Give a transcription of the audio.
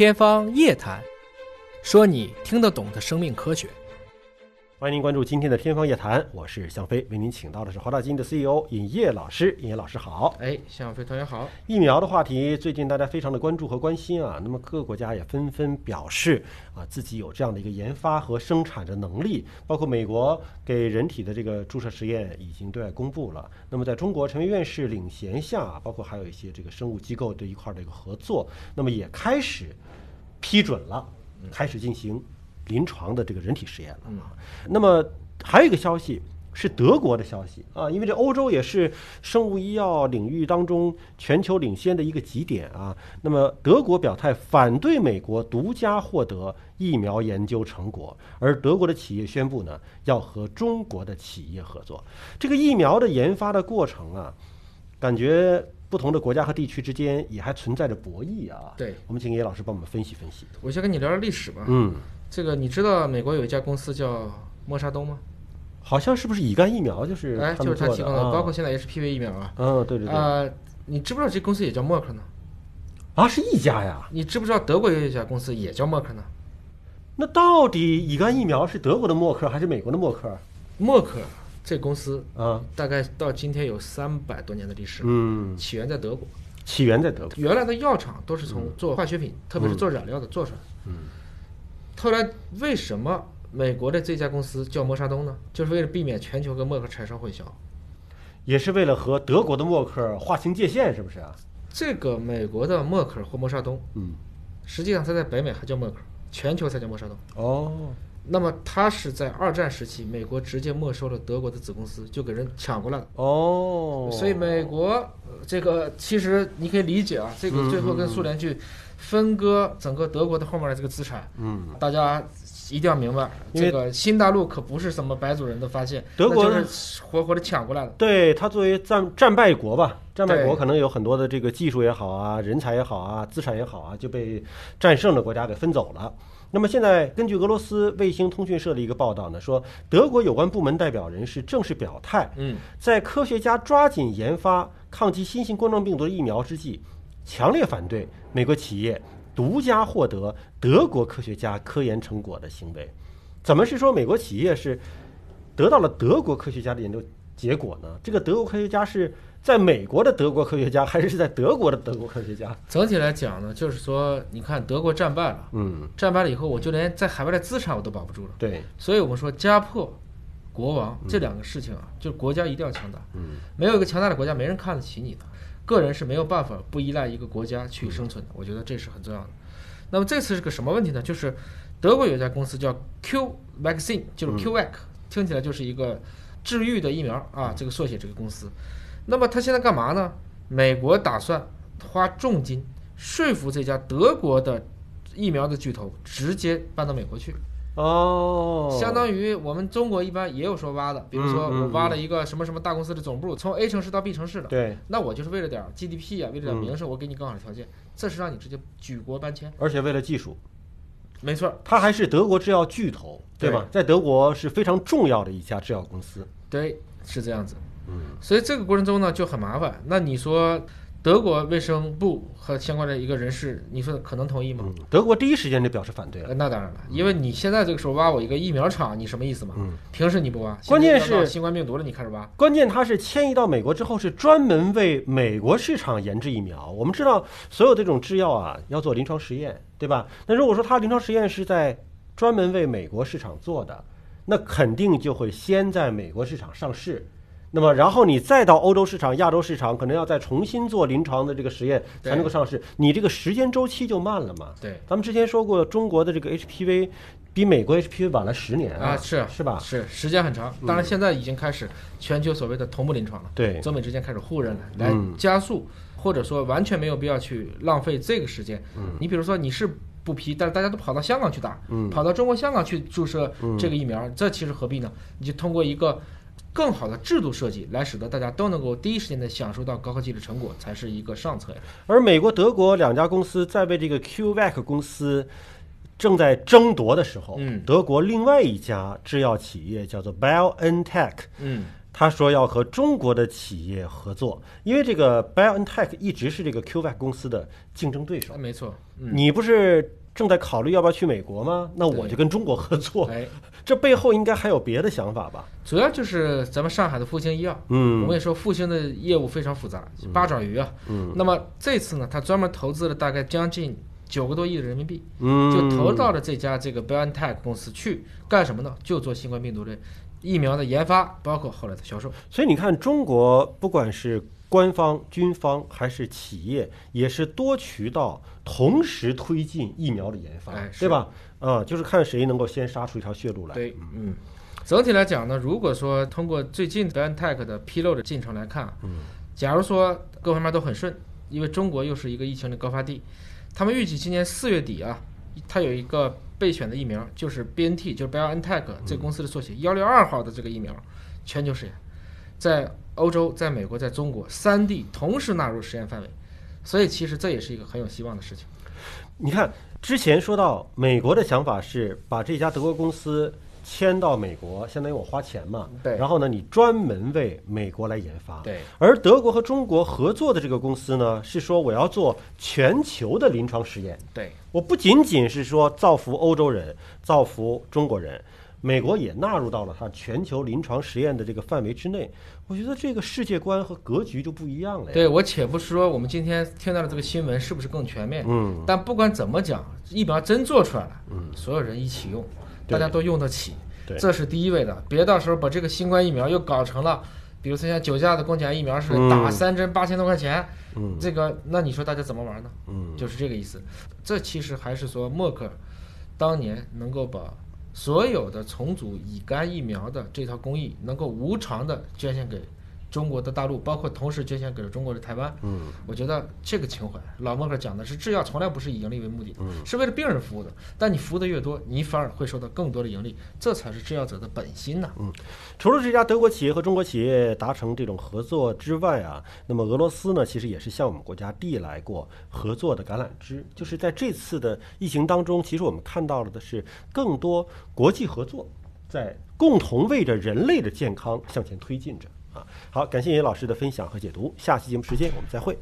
天方夜谭，说你听得懂的生命科学。欢迎您关注今天的《天方夜谭》，我是向飞，为您请到的是华大基因的 CEO 尹烨老师。尹烨老师好。哎，向飞同学好。疫苗的话题最近大家非常的关注和关心啊，那么各个国家也纷纷表示啊自己有这样的一个研发和生产的能力，包括美国给人体的这个注射实验已经对外公布了。那么在中国陈薇院士领衔下，包括还有一些这个生物机构这一块的一个合作，那么也开始批准了，开始进行。临床的这个人体实验了啊。那么还有一个消息是德国的消息啊，因为这欧洲也是生物医药领域当中全球领先的一个极点啊。那么德国表态反对美国独家获得疫苗研究成果，而德国的企业宣布呢要和中国的企业合作。这个疫苗的研发的过程啊，感觉不同的国家和地区之间也还存在着博弈啊。对，我们请叶老师帮我们分析分析。我先跟你聊聊历史吧。嗯。这个你知道美国有一家公司叫默沙东吗？好像是不是乙肝疫苗？就是哎，就是他提供的，包括现在 HPV 疫苗啊。嗯，对对对。啊，你知不知道这公司也叫默克呢？啊，是一家呀。你知不知道德国有一家公司也叫默克呢？那到底乙肝疫苗是德国的默克还是美国的默克？默克这公司啊，大概到今天有三百多年的历史。嗯，起源在德国。起源在德国。原来的药厂都是从做化学品，特别是做染料的做出来。嗯。后来为什么美国的这家公司叫默沙东呢？就是为了避免全球跟默克产生混淆，也是为了和德国的默克划清界限，是不是啊？这个美国的默克或默沙东，嗯，实际上它在北美还叫默克，全球才叫默沙东。哦，那么它是在二战时期，美国直接没收了德国的子公司，就给人抢过来了。哦，所以美国这个其实你可以理解啊，这个最后跟苏联去。分割整个德国的后面的这个资产，嗯，大家一定要明白，这个新大陆可不是什么白种人的发现，德国是活活的抢过来的。对他作为战战败国吧，战败国可能有很多的这个技术也好啊，人才也好啊，资产也好啊，就被战胜的国家给分走了。那么现在根据俄罗斯卫星通讯社的一个报道呢，说德国有关部门代表人士正式表态，嗯，在科学家抓紧研发抗击新型冠状病毒的疫苗之际。强烈反对美国企业独家获得德国科学家科研成果的行为。怎么是说美国企业是得到了德国科学家的研究结果呢？这个德国科学家是在美国的德国科学家，还是是在德国的德国科学家？整体来讲呢，就是说，你看德国战败了，嗯，战败了以后，我就连在海外的资产我都保不住了。对，所以我们说家破国亡这两个事情啊，就是国家一定要强大。嗯，没有一个强大的国家，没人看得起你的。个人是没有办法不依赖一个国家去生存的，我觉得这是很重要的。那么这次是个什么问题呢？就是德国有一家公司叫 Q Vaccine，就是 Q Vac，听起来就是一个治愈的疫苗啊，这个缩写这个公司。那么他现在干嘛呢？美国打算花重金说服这家德国的疫苗的巨头直接搬到美国去。哦，相当于我们中国一般也有说挖的，比如说我挖了一个什么什么大公司的总部，从 A 城市到 B 城市的，对，那我就是为了点 GDP 啊，为了点名声，我给你更好的条件，这是让你直接举国搬迁，而且为了技术，没错，它还是德国制药巨头，对吧？在德国是非常重要的一家制药公司，对，是这样子，嗯，所以这个过程中呢就很麻烦，那你说？德国卫生部和相关的一个人士，你说可能同意吗？德国第一时间就表示反对了。那当然了，因为你现在这个时候挖我一个疫苗厂，你什么意思嘛？嗯，平时你不挖，关键是新冠病毒了，你开始挖。关键它是迁移到美国之后，是专门为美国市场研制疫苗。我们知道，所有这种制药啊，要做临床实验，对吧？那如果说它临床实验是在专门为美国市场做的，那肯定就会先在美国市场上市。那么，然后你再到欧洲市场、亚洲市场，可能要再重新做临床的这个实验才能够上市，你这个时间周期就慢了嘛？对，咱们之前说过，中国的这个 HPV 比美国 HPV 晚了十年啊，是是吧？是时间很长。当然，现在已经开始全球所谓的同步临床了，对，中美之间开始互认了，来加速，或者说完全没有必要去浪费这个时间。嗯，你比如说你是不批，但是大家都跑到香港去打，嗯，跑到中国香港去注射这个疫苗，这其实何必呢？你就通过一个。更好的制度设计，来使得大家都能够第一时间的享受到高科技的成果，才是一个上策呀。而美国、德国两家公司在为这个 QVac 公司正在争夺的时候，嗯，德国另外一家制药企业叫做 BioNTech，嗯，他说要和中国的企业合作，因为这个 BioNTech 一直是这个 CuVac 公司的竞争对手。没错，嗯，你不是正在考虑要不要去美国吗？那我就跟中国合作。哎，这背后应该还有别的想法吧？主要就是咱们上海的复兴医药。嗯我嗯跟你说，复兴的业务非常复杂，八爪鱼啊。嗯那么这次呢，他专门投资了大概将近九个多亿的人民币，嗯，就投到了这家这个 BioNTech 公司去干什么呢？就做新冠病毒的疫苗的研发，包括后来的销售。所以你看，中国不管是官方、军方还是企业，也是多渠道同时推进疫苗的研发，哎对吧？啊、就是看谁能够先杀出一条血路来。对，嗯，整体来讲呢，如果说通过最近 BioNTech 的披露的进程来看，嗯，假如说各方面都很顺，因为中国又是一个疫情的高发地，他们预计今年四月底啊，它有一个备选的疫苗，就是 BNT，就是 BioNTech 这公司的缩写幺六二号的这个疫苗，全球试验，在欧洲、在美国、在中国三地同时纳入实验范围，所以其实这也是一个很有希望的事情。你看之前说到美国的想法是把这家德国公司迁到美国，相当于我花钱嘛，对然后呢，你专门为美国来研发。对，而德国和中国合作的这个公司呢，是说我要做全球的临床实验。对，我不仅仅是说造福欧洲人，造福中国人，美国也纳入到了它全球临床实验的这个范围之内。我觉得这个世界观和格局就不一样了呀。对我且不说我们今天听到的这个新闻是不是更全面，嗯，但不管怎么讲，疫苗真做出来了，嗯，所有人一起用，大家都用得起，对这是第一位的。别到时候把这个新冠疫苗又搞成了，比如说像九价的宫颈癌疫苗似的，嗯打三针八千多块钱，嗯这个那你说大家怎么玩呢？嗯，就是这个意思。这其实还是说默克当年能够把所有的重组乙肝疫苗的这套工艺能够无偿的捐献给中国的大陆，包括同时捐献给了中国的台湾。嗯，我觉得这个情怀，老默克讲的是制药从来不是以盈利为目的的，嗯是为了病人服务的。但你服务的越多，你反而会收到更多的盈利，这才是制药者的本心呐、嗯除了这家德国企业和中国企业达成这种合作之外啊，那么俄罗斯呢，其实也是向我们国家递来过合作的橄榄枝。就是在这次的疫情当中，其实我们看到了的是更多国际合作，在共同为着人类的健康向前推进着啊。好，感谢叶老师的分享和解读，下期节目时间我们再会。